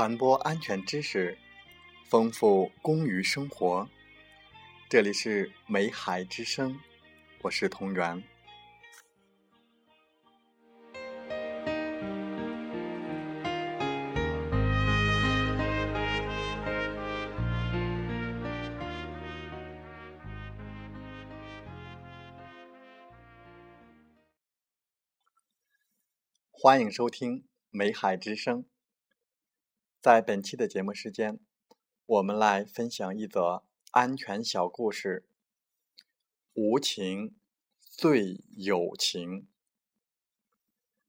传播安全知识，丰富工于生活。这里是美海之声，我是同源。欢迎收听美海之声。在本期的节目时间，我们来分享一则安全小故事：无情最有情。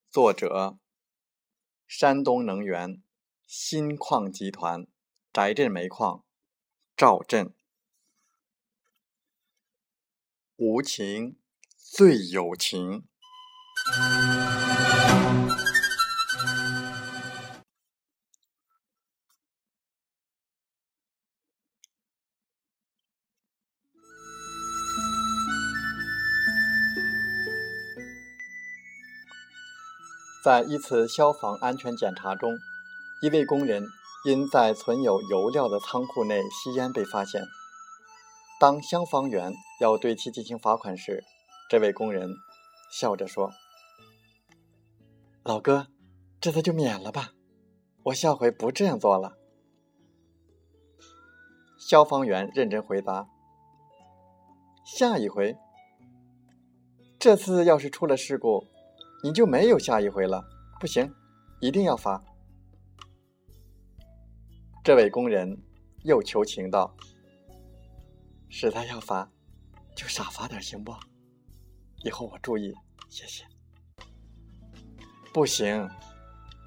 作者：山东能源新矿集团翟镇煤矿赵震。无情最有情。在一次消防安全检查中，一位工人因在存有油料的仓库内吸烟被发现。当消防员要对其进行罚款时，这位工人笑着说：“老哥，这次就免了吧，我下回不这样做了。”消防员认真回答：“下一回，这次要是出了事故。”你就没有下一回了，不行，一定要罚。这位工人又求情道：“实在要罚，就少罚点行不？以后我注意，谢谢。”不行，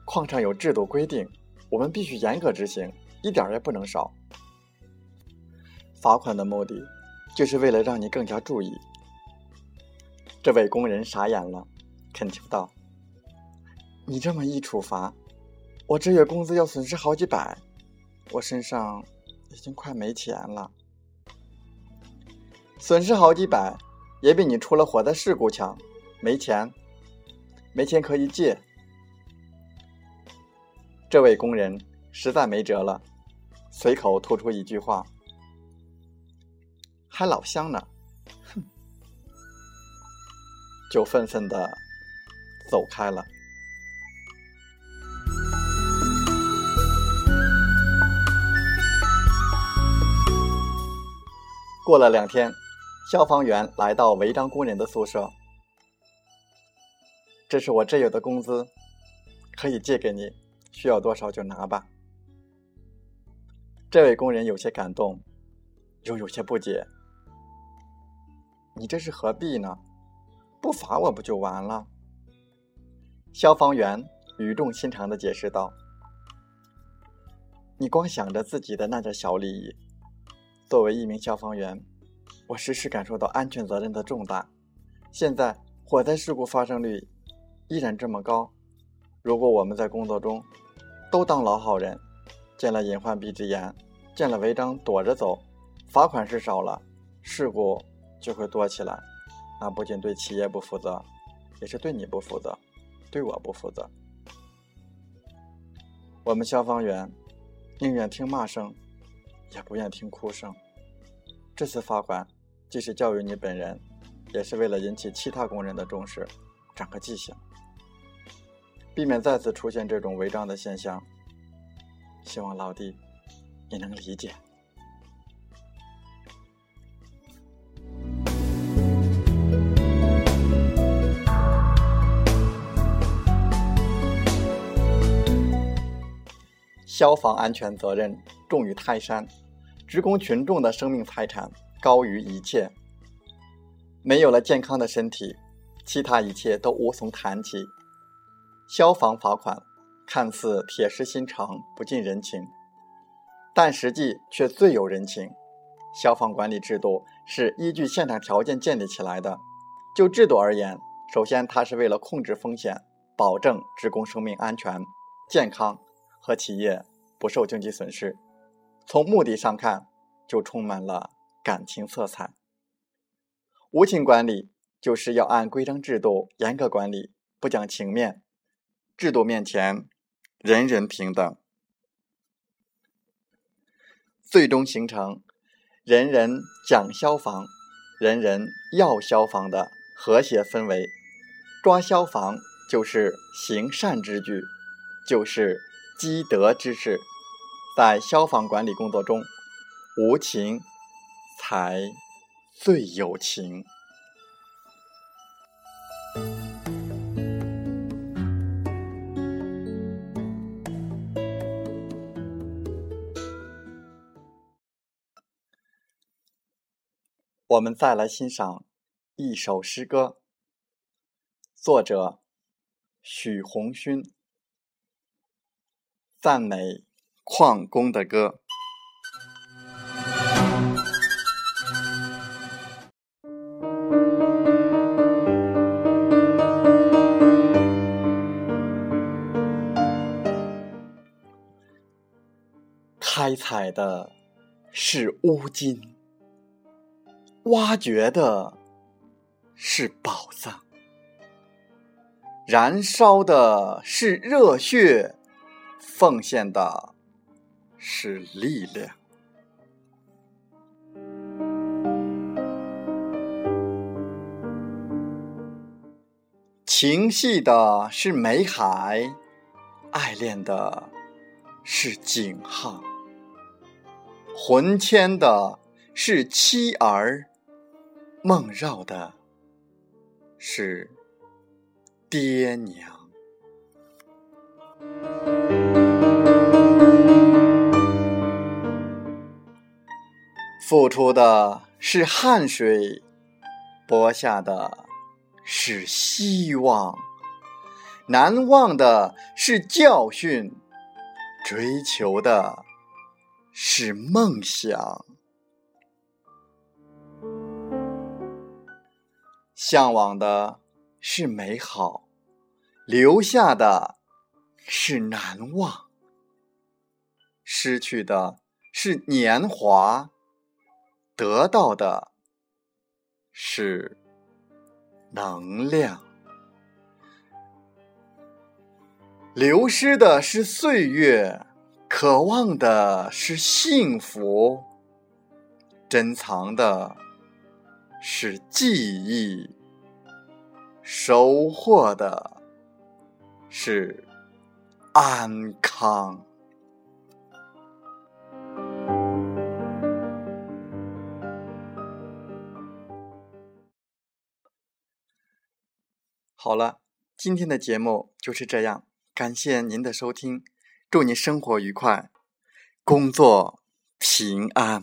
矿上有制度规定，我们必须严格执行，一点也不能少。罚款的目的，就是为了让你更加注意。这位工人傻眼了。恳求道：“你这么一处罚，我这月工资要损失好几百，我身上已经快没钱了。损失好几百，也比你出了火灾事故强。没钱，没钱可以借。”这位工人实在没辙了，随口吐出一句话：“还老乡呢，哼！”就愤愤的。走开了。过了两天，消防员来到违章工人的宿舍。这是我这有的工资，可以借给你，需要多少就拿吧。这位工人有些感动，又有些不解：“你这是何必呢？不罚我不就完了？”消防员语重心长的解释道：“你光想着自己的那点小利益，作为一名消防员，我时时感受到安全责任的重大。现在火灾事故发生率依然这么高，如果我们在工作中都当老好人，见了隐患闭只眼，见了违章躲着走，罚款是少了，事故就会多起来，那不仅对企业不负责，也是对你不负责。”对我不负责。我们消防员宁愿听骂声，也不愿听哭声。这次罚款既是教育你本人，也是为了引起其他工人的重视，长个记性，避免再次出现这种违章的现象。希望老弟你能理解。消防安全责任重于泰山，职工群众的生命财产高于一切。没有了健康的身体，其他一切都无从谈起。消防罚款看似铁石心肠、不近人情，但实际却最有人情。消防管理制度是依据现场条件建立起来的。就制度而言，首先它是为了控制风险，保证职工生命安全、健康。和企业不受经济损失，从目的上看，就充满了感情色彩。无情管理就是要按规章制度严格管理，不讲情面。制度面前，人人平等。最终形成人人讲消防、人人要消防的和谐氛围。抓消防就是行善之举，就是积德之事。在消防管理工作中，无情才最有情。我们再来欣赏一首诗歌，作者许宏勋，赞美矿工的歌。开采的是乌金。挖掘的是宝藏，燃烧的是热血，奉献的是力量。情系的是美海，爱恋的是景浩，魂牵的是妻儿。梦绕的是爹娘，付出的是汗水，播下的是希望，难忘的是教训，追求的是梦想。向往的是美好，留下的是难忘；失去的是年华，得到的是能量；流失的是岁月，渴望的是幸福，珍藏的。是记忆，收获的是安康。好了，今天的节目就是这样，感谢您的收听，祝您生活愉快，工作平安。